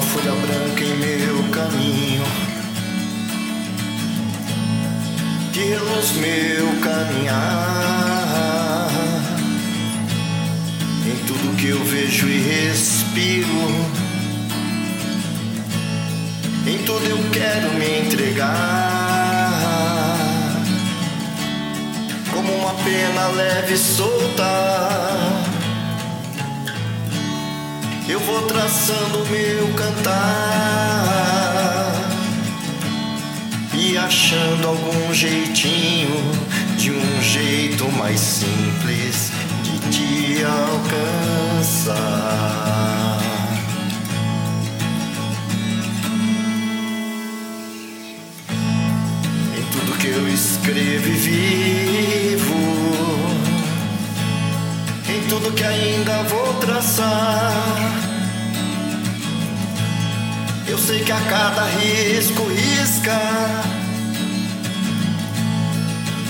uma folha branca em meu caminho. Que Pelos meu caminhar, em tudo que eu vejo e respiro. Em tudo eu quero me entregar. Como uma pena leve soltar. solta eu vou traçando meu cantar e achando algum jeitinho de um jeito mais simples de te alcançar. Em tudo que eu escrevo e vivo em tudo que ainda vou Eu sei que a cada risco risca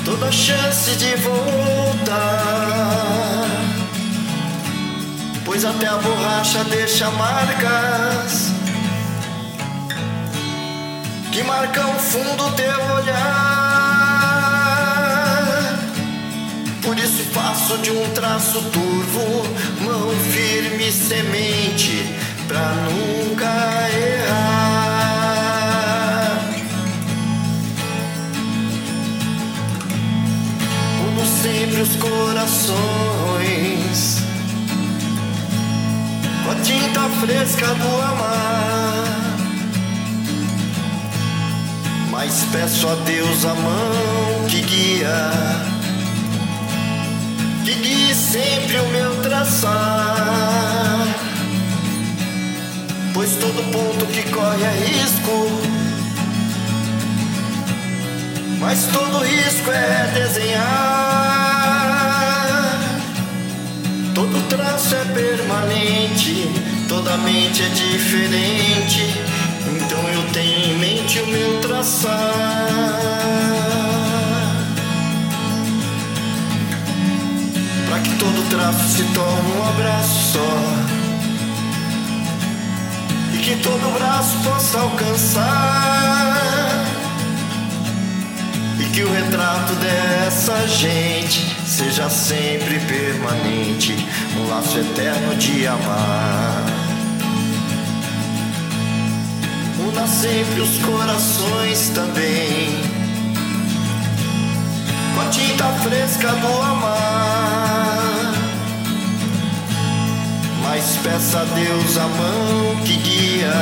toda chance de voltar. Pois até a borracha deixa marcas que marcam o fundo teu olhar. Faço de um traço turvo, mão firme semente, pra nunca errar. Uno sempre os corações com a tinta fresca do amar. Mas peço a Deus a mão que guia que sempre o meu traçar. Pois todo ponto que corre é risco, mas todo risco é desenhar. Todo traço é permanente, toda mente é diferente. Então eu tenho em mente o meu traçar. Traço se torne um abraço só. E que todo braço possa alcançar. E que o retrato dessa gente Seja sempre permanente Um laço eterno de amar. Una sempre os corações também. Com a tinta fresca do amar. Peça a Deus a mão que guia,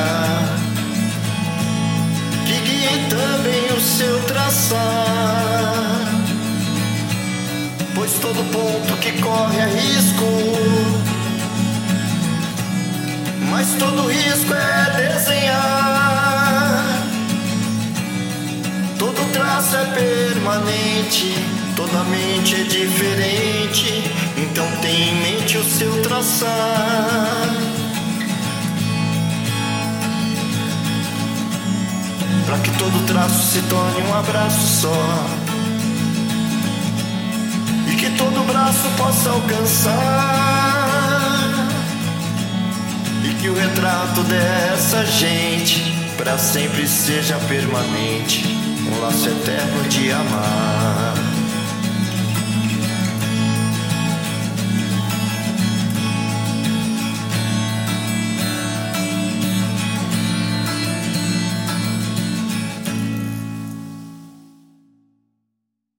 que guie também o seu traçar. Pois todo ponto que corre é risco, mas todo risco é desenhar. Todo traço é permanente, toda mente é diferente. Então tenha em mente o seu traçar. Para que todo traço se torne um abraço só. E que todo braço possa alcançar. E que o retrato dessa gente para sempre seja permanente um laço eterno de amar.